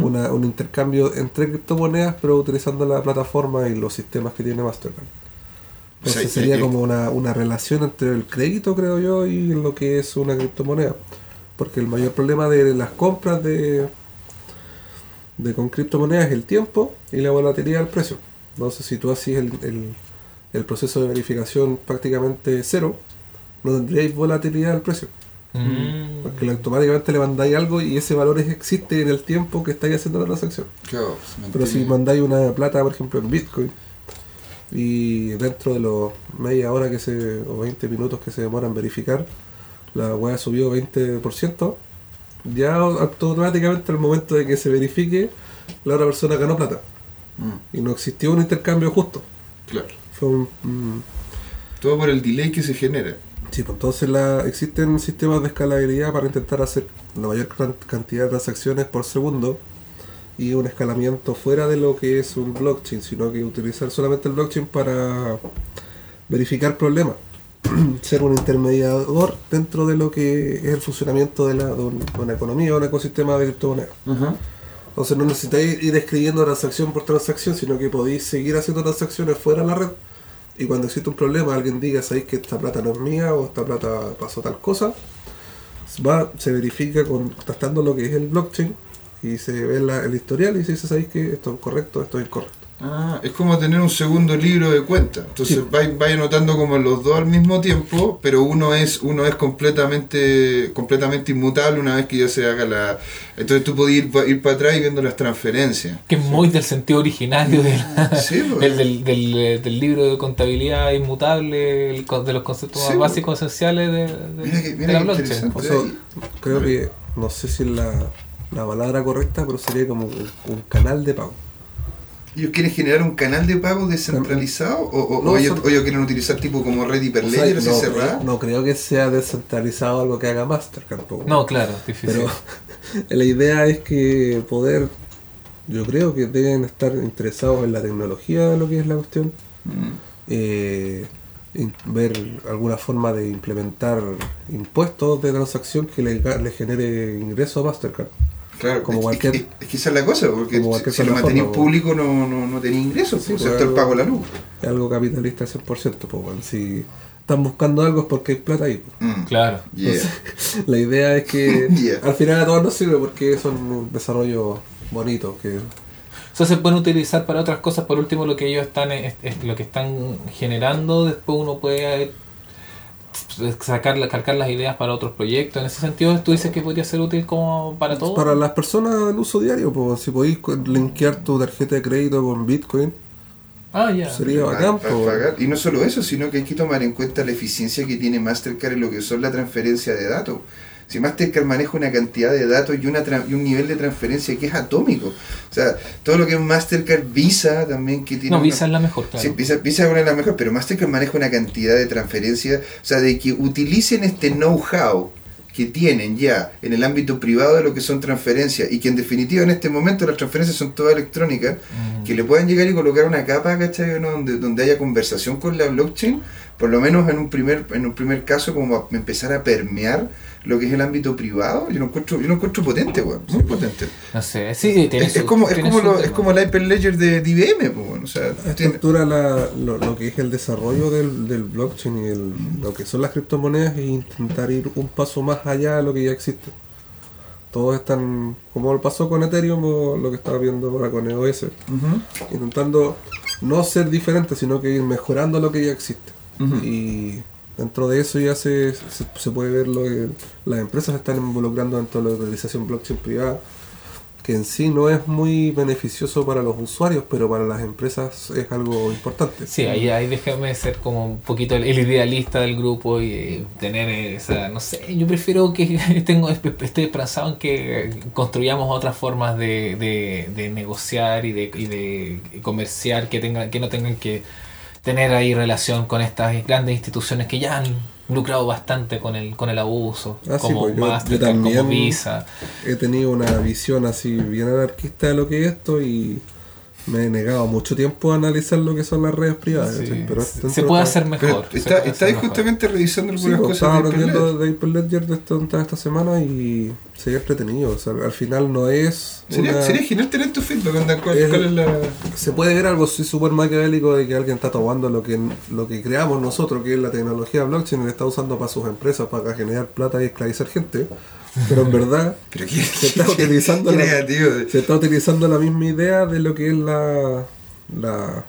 una- un intercambio entre criptomonedas pero utilizando la plataforma y los sistemas que tiene Mastercard. O sea, Entonces sería eh, como una, una relación entre el crédito, creo yo, y lo que es una criptomoneda. Porque el mayor problema de las compras de, de con criptomonedas es el tiempo y la volatilidad del precio. Entonces, si tú haces el, el, el proceso de verificación prácticamente cero, no tendríais volatilidad del precio. Mm. Porque automáticamente le mandáis algo y ese valor existe en el tiempo que estáis haciendo la transacción. Claro, Pero si mandáis una plata, por ejemplo, en Bitcoin, y dentro de los media hora que se, o 20 minutos que se demoran en verificar, la web subió 20%, ya automáticamente al momento de que se verifique, la otra persona ganó plata. Mm, Y no existió un intercambio justo. claro. Fue un, un- Todo por el delay que se genera. Sí, pues entonces la, existen sistemas de escalabilidad para intentar hacer la mayor can- cantidad de transacciones por segundo y un escalamiento fuera de lo que es un blockchain, sino que utilizar solamente el blockchain para verificar problemas. [clears throat] Ser un intermediador dentro de lo que es el funcionamiento de, la, de un- de una economía o un ecosistema de criptomonedas. Entonces no necesitáis ir escribiendo transacción por transacción, sino que podéis seguir haciendo transacciones fuera de la red. Y cuando existe un problema, alguien diga, sabéis que esta plata no es mía o esta plata pasó tal cosa, va, se verifica contactando lo que es el blockchain y se ve la- el historial y se dice, sabéis que esto es correcto, esto es incorrecto. Ah, es como tener un segundo libro de cuenta. Entonces Sí. vais, vais anotando como los dos al mismo tiempo, pero uno es uno es completamente completamente inmutable una vez que ya se haga la... Entonces tú podés ir, ir para atrás y viendo las transferencias. Que es muy del sentido originario de la- [laughs] Sí, pues. del, del, del, eh, del libro de contabilidad inmutable, el con- de los conceptos Sí, más pues. básicos esenciales de, de- Mira que- de mira la que blockchain. O sea, creo que, no sé si es la, la palabra correcta, pero sería como un, un canal de pago. ¿Ellos quieren generar un canal de pago descentralizado? ¿O, o- No, o ellos, son- o ellos quieren utilizar tipo como Red O sea, así no, cerrada? no creo que sea descentralizado algo que haga Mastercard. po. No, claro, difícil. Pero [laughs] la idea es que poder, yo creo que deben estar interesados en la tecnología de lo que es la cuestión, Mm. eh, in- ver alguna forma de implementar impuestos de transacción que le, le genere ingreso a Mastercard. Claro, Como es, cualquier- es, es que esa es la cosa, porque como si, cualquier si lo po. público no, no, no tenéis ingresos, Sí, pues, excepto el pago a la luz. Es algo capitalista al 100%, pues, bueno, si están buscando algo es porque hay plata ahí. pues. Mm. Claro. Yeah. Entonces, [laughs] la idea es que [laughs] Yeah. al final a todos nos sirve porque son un desarrollo bonito, que Eso se puede utilizar para otras cosas. Por último, lo que ellos están es, es lo que están generando. Después uno puede sacar, calcar las ideas para otros proyectos. En ese sentido, tú dices que podría ser útil como para todo. Para las personas en uso diario, pues, si podéis linkear tu tarjeta de crédito con Bitcoin, Ah, ya. sería bacán. pues. pagar. Y no solo eso, sino que hay que tomar en cuenta la eficiencia que tiene Mastercard en lo que son la transferencia de datos. Si Mastercard maneja una cantidad de datos y, una y un nivel de transferencia que es atómico. O sea, todo lo que es Mastercard, Visa también que tiene... No, una- Visa es la mejor, claro. Sí, Visa, Visa es una de las mejores, pero Mastercard maneja una cantidad de transferencias, o sea, de que utilicen este know-how que tienen ya en el ámbito privado de lo que son transferencias y que en definitiva en este momento las transferencias son todas electrónicas, Mm. que le puedan llegar y colocar una capa, ¿cachai? ¿no? Donde, donde haya conversación con la blockchain, por lo menos en un primer, en un primer caso como a empezar a permear lo que es el ámbito privado, yo lo encuentro, yo lo encuentro potente, weón, muy potente. No sé, sí, tiene Es, como, es como, su lo, es como el Hyperledger de, de IBM, pues, bueno, o sea, A esta tiene- altura la- lo, lo que es el desarrollo del, del blockchain y el- lo que son las criptomonedas es intentar ir un paso más allá de lo que ya existe. Todos están, como pasó con Ethereum o lo que estaba viendo ahora con EOS, intentando no ser diferentes, sino que ir mejorando lo que ya existe. Y dentro de eso ya se, se, puede ver lo que las empresas están involucrando dentro de la utilización blockchain privada, que en sí no es muy beneficioso para los usuarios, pero para las empresas es algo importante. Sí, ahí, ahí déjame ser como un poquito el, el idealista del grupo y eh, tener esa, no sé, yo prefiero que [laughs] tengo, estoy esperanzado en que construyamos otras formas de, de, de negociar y de, y de comerciar que tengan, que no tengan que tener ahí relación con estas grandes instituciones que ya han lucrado bastante con el, con el abuso, Ah, sí, como pues yo- yo Mastercard, como Visa. He tenido una visión así bien anarquista de lo que es esto y me he negado mucho tiempo a analizar lo que son las redes privadas. Sí. Pero se- puede hacer mejor. Está, puede está hacer ahí mejor. justamente revisando Sí, algunas pues, cosas estaba aprendiendo de Hyperledger de esto, toda esta semana y sería entretenido. O sea, al final no es. Sería, una- sería genial tener tu feedback, onda, ¿cuál, El- cuál es la...? se puede ver algo súper maquiavélico de que alguien está tomando lo que, lo que creamos nosotros, que es la tecnología blockchain, y la está usando para sus empresas, para generar plata y esclavizar gente. Pero en verdad Pero qué, se está [laughs] utilizando qué la, negativo. se está utilizando la misma idea de lo que es la, la,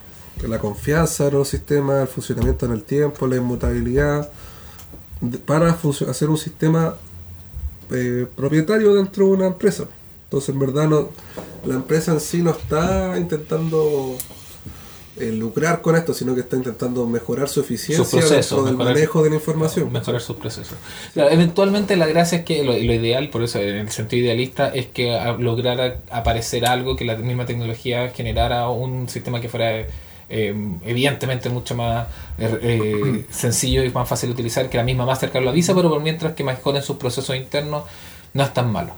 la confianza en los sistemas, el funcionamiento en el tiempo, la inmutabilidad, para hacer un sistema eh, propietario dentro de una empresa. Entonces, en verdad, no, la empresa en sí no está intentando eh, lucrar con esto, sino que está intentando mejorar su eficiencia Sus procesos, dentro del mejorar- manejo de la información. mejorar sus procesos. Claro, eventualmente la gracia es que lo, lo ideal, por eso en el sentido idealista, es que a- lograra aparecer algo que la misma tecnología generara un sistema que fuera eh, evidentemente mucho más eh, eh, [clears throat] sencillo y más fácil de utilizar que la misma Mastercard lo avisa, pero por mientras que mejoren sus procesos internos no es tan malo.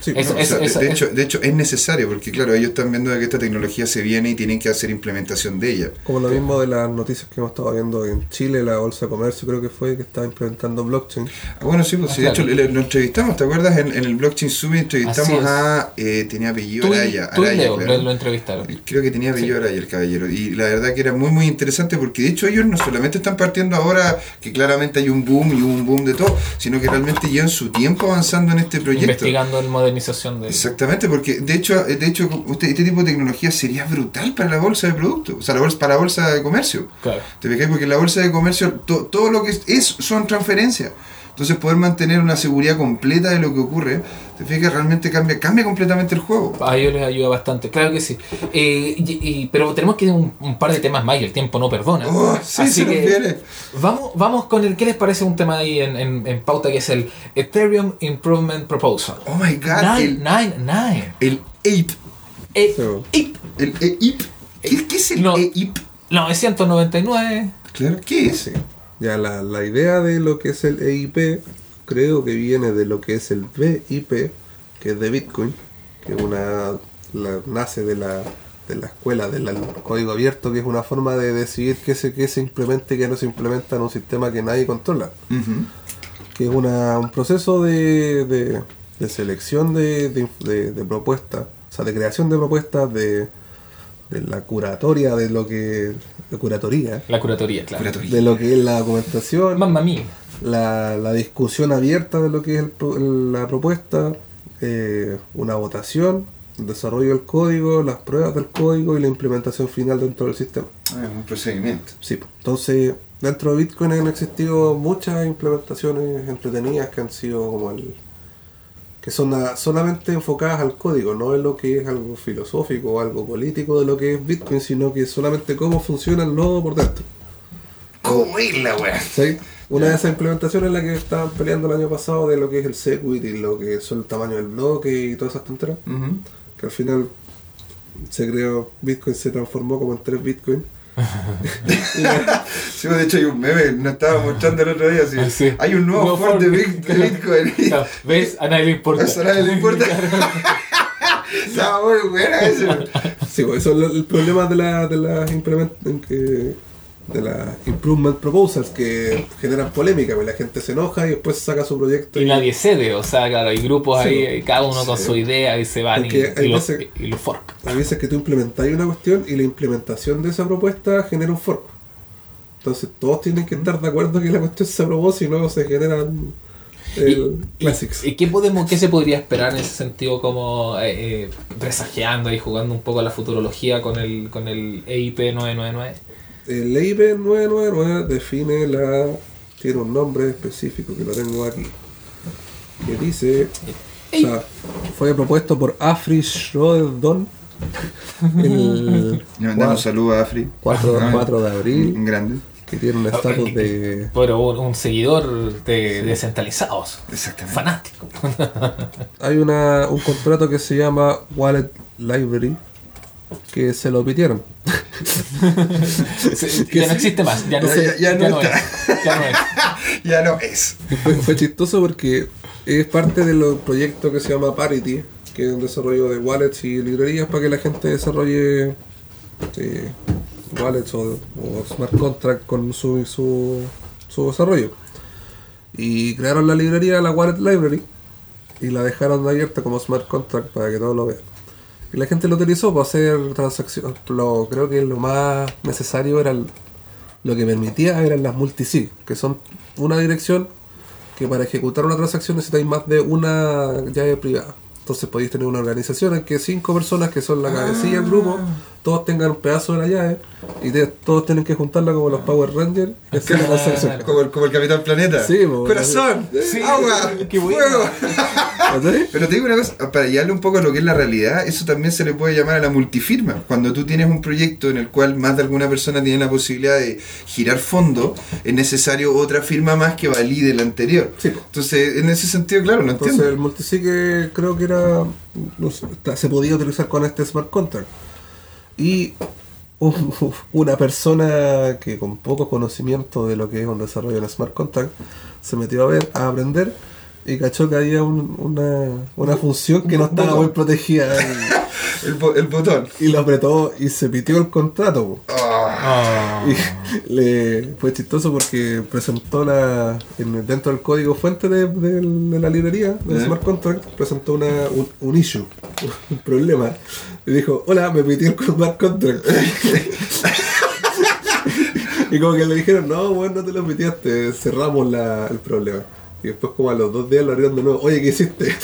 Sí, Eso- No, o sea, de- hecho, de hecho, es necesario porque, claro, ellos están viendo de que esta tecnología se viene y tienen que hacer implementación de ella. Como lo mismo de las noticias que hemos estado viendo en Chile, la Bolsa de Comercio creo que fue que está implementando blockchain. Ah, bueno, sí, pues, Ah, sí, de hecho, le- lo entrevistamos, ¿te acuerdas? En, en el Blockchain Summit entrevistamos a. eh, tenía apellido Tú, Araya. tú y Araya, Leo claro. lo, lo entrevistaron. Creo que tenía apellido Araya el caballero. Y la verdad que era muy, muy interesante porque, de hecho, ellos no solamente están partiendo ahora que claramente hay un boom y un boom de todo, sino que realmente llevan su tiempo avanzando en este proyecto. Investigando en modernización de... Exactamente, porque de hecho, de hecho usted, este tipo de tecnología sería brutal para la bolsa de productos, o sea, la bolsa, para la bolsa de comercio. Claro. ¿Te fijas? Porque la bolsa de comercio to- todo lo que es, es- son transferencias. Entonces poder mantener una seguridad completa de lo que ocurre, te fijas, realmente cambia, cambia completamente el juego. A ellos les ayuda bastante, claro que sí. Eh, y- y- pero tenemos que ir un, un par de temas más y el tiempo no perdona. Oh, sí, se nos viene. Vamos, vamos con el. ¿Qué les parece un tema ahí en, en- en pauta que es el Ethereum Improvement Proposal? Oh my god, Nine, el, nine, nine. el APE, Eh, Sí. ip. el EIP. ¿Qué, qué es el No. EIP? 999. Claro, ¿qué es? Sí. Ya la, la idea de lo que es el EIP creo que viene de lo que es el BIP, que es de Bitcoin, que una la- nace de la, de la escuela del código abierto, que es una forma de decidir qué se, qué se implementa y qué no se implementa en un sistema que nadie controla. Que es una, un proceso de, de, de selección de, de, de- de propuestas, o sea, de creación de propuestas, de, de la curatoria, de lo que. De curatoría, La curatoría, claro. Curatoría. de lo que es la documentación, Mamma mía. la, la discusión abierta de lo que es el la propuesta, eh, una votación, el desarrollo del código, las pruebas del código y la implementación final dentro del sistema. Ah, es un procedimiento. Sí, pues. entonces dentro de Bitcoin han existido muchas implementaciones entretenidas que han sido como el que son a- solamente enfocadas al código, no en lo que es algo filosófico o algo político de lo que es Bitcoin, sino que solamente cómo funciona el nodo por dentro. ¿Cómo es la weá? ¿sí? Una de esas implementaciones es la que estaban peleando el año pasado de lo que es el Segwit y lo que son el tamaño del bloque y todas esas tonteras, que al final se creó, Bitcoin se transformó como en 3 Bitcoin. [laughs] Sí, de hecho hay un meme, nos estaba mostrando el otro día. así, Ah, sí. Hay un nuevo Nuevo Ford de Ford. De Bitcoin. [laughs] Claro, ¿Ves? A nadie le importa. Eso a nadie le [laughs] importa. Estaba muy buena eso. Sí, pues eso es el problema de la de las implement- en que- de las improvement proposals que generan polémica, la gente se enoja y después saca su proyecto Y nadie cede, o sea, claro, hay grupos Sí, ahí, y cada uno con su idea y se van y, Porque y lo, veces- y lo fork. Hay veces que tú implementas una cuestión y la implementación de esa propuesta genera un fork. Entonces todos tienen que estar de acuerdo que la cuestión se aprobó, si no se generan el classics. ¿Y qué podemos, qué se podría esperar en ese sentido como eh, eh, presagiando y jugando un poco a la futurología con el con el EIP 999? El EIP 999 define la. tiene un nombre específico que lo tengo aquí. Que dice O sea, fue propuesto por Afri Schroeder el [laughs] Le mandamos un saludo a Afri. 4, Ah, 4 de abril, Un grande. que tiene un estatus de... Pero un, un seguidor de descentralizados. Exactamente. Fanático. [laughs] Hay una, un contrato que se llama Wallet Library, que se lo pidieron. [laughs] ya no existe más. Ya no, Ya- ya- ya no está. es. Ya no es. [laughs] Ya no es. Fue chistoso porque es parte de los proyectos que se llama Parity, que es un desarrollo de wallets y librerías para que la gente desarrolle eh, wallets o, o smart contract con su, su, su desarrollo. Y crearon la librería, la Wallet Library, y la dejaron abierta como smart contract para que todos lo vean. Y la gente lo utilizó para hacer transacciones. Creo que lo más necesario era lo que permitía eran las multisig, que son una dirección que para ejecutar una transacción necesitáis más de una llave privada. Entonces podéis tener una organización en que cinco personas que son la cabecilla del grupo, todos tengan un pedazo de la llave y te- todos tienen que juntarla como los Power Rangers y hacer la transacción. Como el, como el Capitán Planeta. Sí, po, Corazón, Sí, agua, [laughs] qué bueno. fuego. Pero te digo una cosa, para llevarle un poco a lo que es la realidad, eso también se le puede llamar a la multifirma. Cuando tú tienes un proyecto en el cual más de alguna persona tiene la posibilidad de girar fondo, es necesario otra firma más que valide la anterior. Sí. Entonces, en ese sentido, claro, no Entonces entiendo. el multisig eh, creo que era no sé, está- se podía utilizar con este smart contract. Y un- una persona que con poco conocimiento de lo que es un desarrollo en smart contract se metió a ver, a aprender y cachó que había un- una, una función que no estaba muy protegida [laughs] El, el botón. y, y lo apretó y se pitió el contrato. po. Ah. Y le fue chistoso porque presentó la en- dentro del código fuente de, la librería del Ya. smart contract presentó una, un, un issue [laughs] un problema y dijo hola me pitió el smart contract [laughs] y como que le dijeron no bueno no te lo pitiaste cerramos la, el problema y después como a los dos días lo abrieron de nuevo oye ¿qué hiciste?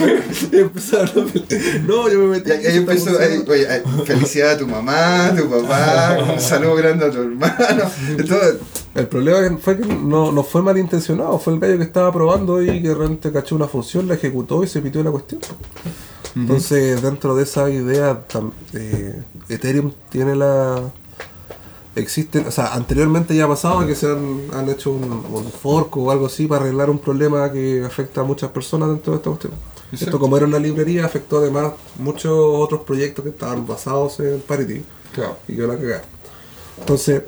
[laughs] y empezaron a no yo me metí y ahí empezó, función". ahí, oye, ahí, felicidad a tu mamá, a tu papá, un saludo grande a tu hermano. Todo, El problema fue que no, no fue malintencionado, fue el gallo que estaba probando y que realmente cachó una función, la ejecutó y se pitió la cuestión. Entonces, dentro de esa idea, eh, Ethereum tiene la. Existen, o sea, anteriormente ya ha pasado que se han, han hecho un, un fork o algo así para arreglar un problema que afecta a muchas personas dentro de esta cuestión. Exacto. Esto, como era una librería, afectó además muchos otros proyectos que estaban basados en Parity claro. y yo la cagada. Entonces,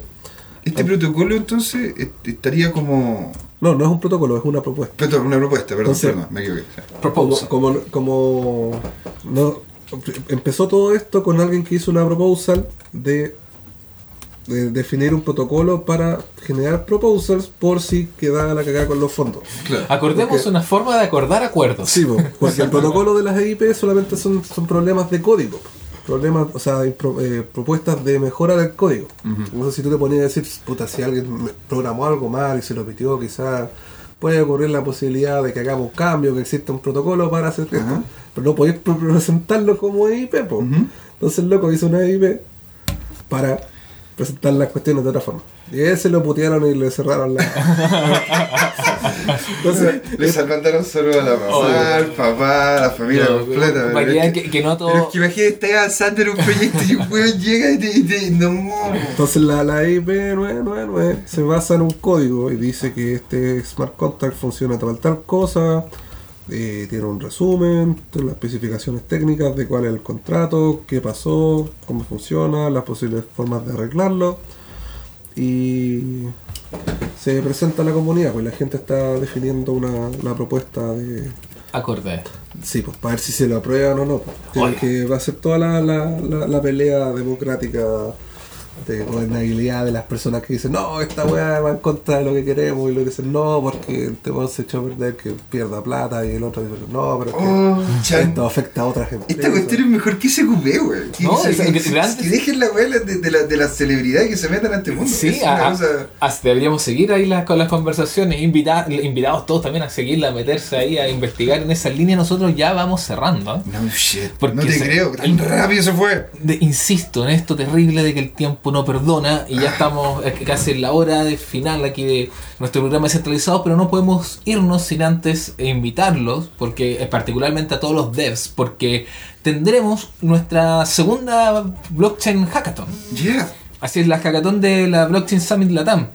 Este protocolo entonces est- estaría como... no, no es un protocolo, es una propuesta. Perdón, una propuesta, perdón, Entonces- perdón, me equivoqué. como, Proposal. como, como no, empezó todo esto con alguien que hizo una proposal de, de definir un protocolo para generar proposals por si quedaba la cagada con los fondos. Claro. Acordemos Porque- una forma de acordar acuerdos. Sí, po, porque el protocolo de las EIP solamente son, son problemas de código. Problemas, o sea, pro- eh, propuestas de mejora del código. No sé si tú te ponías a decir, puta, si alguien programó algo mal y se lo pitió, quizás puede ocurrir la posibilidad de que hagamos un cambio, que exista un protocolo para hacer esto. Pero no podéis pre- presentarlo como EIP, po. Ujú. Entonces el loco hizo una EIP para presentar las cuestiones de otra forma. Y a ese lo putearon y le cerraron la. [laughs] Entonces, Les mandaron saludos a la mamá, Obvio. al papá, a la familia No, completa. pero que es que- no Pero todo. es que imagínate, estás avanzando en un proyecto y un [laughs] weón llega y te, y te- no. Entonces la, la IP 999 se basa en un código y dice que este smart contract funciona tal tal cosa, eh, tiene un resumen, tiene las especificaciones técnicas de cuál es el contrato, qué pasó, cómo funciona, las posibles formas de arreglarlo y se presenta a la comunidad, pues la gente está definiendo una, una propuesta de, Acordé. Sí, pues para ver si se lo aprueban o no. Pues. Que va a ser toda la, la, la, la pelea democrática de gobernabilidad de las personas que dicen no, esta weá va en contra de lo que queremos y lo que dicen no, porque el tema se echó a perder que pierda plata y el otro dice no, pero es que Oh, esto afecta a otras empresas. Esta cuestión es mejor que SQP, güey. Que, No, se- es- que, es grande. que dejen la weá de, de la, de la celebridad y que se metan a este mundo. Sí, a- cosa- deberíamos seguir ahí las, con las conversaciones, invita- invitados todos también a seguirla, a meterse ahí, a investigar en esa línea. Nosotros ya vamos cerrando. ¿eh? No shit. Porque no te se- creo, tan el- rápido se fue. De- insisto en esto terrible de que el tiempo no perdona y ya estamos casi en la hora de final aquí de nuestro programa descentralizado, pero no podemos irnos sin antes invitarlos, porque eh, particularmente a todos los devs, porque tendremos nuestra segunda blockchain hackathon. Yeah. Así es, la hackathon de la Blockchain Summit Latam.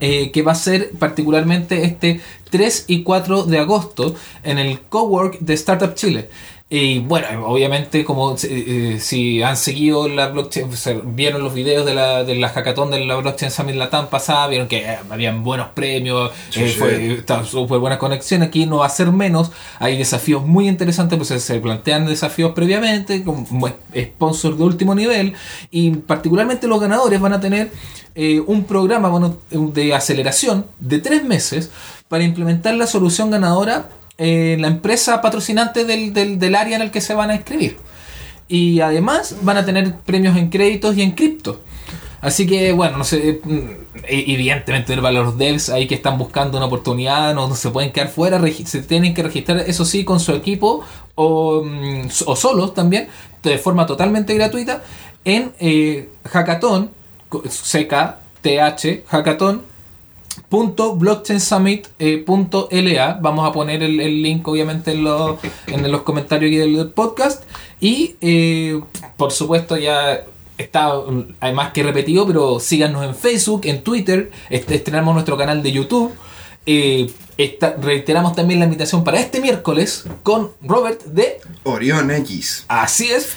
eh, que va a ser particularmente este 3 y 4 de agosto en el Cowork de Startup Chile. Y bueno, obviamente como eh, eh, si han seguido la blockchain, vieron los videos de la, de la hackathon de la Blockchain Summit Latam pasada, vieron que eh, habían buenos premios, Sí, eh, sí. fue, súper buena conexión. Aquí no va a ser menos, hay desafíos muy interesantes, pues se- plantean desafíos previamente, como sponsor de último nivel, y particularmente los ganadores van a tener un programa bueno, de aceleración de tres meses para implementar la solución ganadora en la empresa patrocinante del, del, del área en el que se van a inscribir. Y además van a tener premios en créditos y en cripto. Así que, bueno, no sé, mm, e- evidentemente para los devs ahí que están buscando una oportunidad, no, se pueden quedar fuera, se tienen que registrar, eso sí, con su equipo o, mm, o solos también, de forma totalmente gratuita, en eh, Hackathon, CKTH, Hackathon, blockchainsummit.la vamos a poner el, el link obviamente en los, en los comentarios aquí del, del podcast. Y eh, por supuesto ya está mm, además que repetido pero síganos en Facebook en Twitter. Est- estrenamos nuestro canal de YouTube. Eh, esta- reiteramos también la invitación para este miércoles con Robert de Orión X. Así es.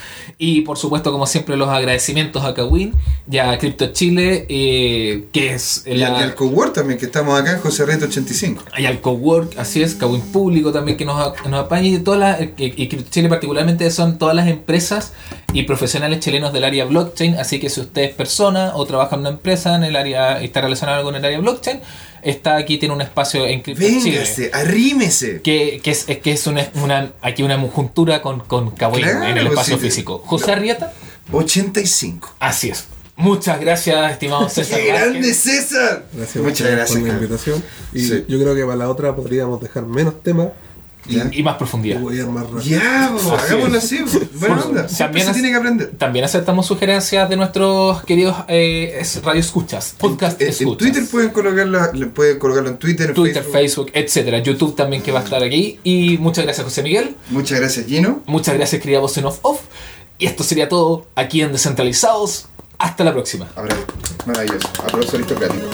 Y por supuesto, como siempre, los agradecimientos a Kawin y a Crypto Chile, eh, que es al, y al Cowork también, que estamos acá en José Reto 85. y al Cowork, así es, Kawin Público también que nos, nos apaña y todas las, y, Crypto Chile particularmente son todas las empresas y profesionales chilenos del área blockchain, así que si usted es persona o trabaja en una empresa en el área, está relacionado con el área blockchain, está aquí, tiene un espacio en. Véngase, arrímese. Que, que es, que es una, una- aquí una juntura con, con Kawin Claro, en el espacio sí, físico. José Arrieta. 85. Así es. Muchas gracias, estimado César. ¡Qué Vázquez. grande César! Gracias Muchas por gracias. la Carlos. invitación. Y Sí. yo creo que para la otra podríamos dejar menos temas Y, más profundidad. voy a. Ya, bo, Así hagámoslo así. bo. Buena onda. También se tiene que aprender. También aceptamos sugerencias de nuestros queridos eh, radio escuchas, podcast En- en, escuchas. Twitter pueden colocarla, pueden colocarlo en Twitter, en Twitter, Facebook. Facebook, etcétera. YouTube también que va a estar aquí. Y muchas gracias, José Miguel. Muchas gracias, Gino. Muchas gracias, querida voz en off off. Y esto sería todo aquí en Descentralizados. Hasta la próxima. Ahora, maravilloso. Aplauso aristocrático.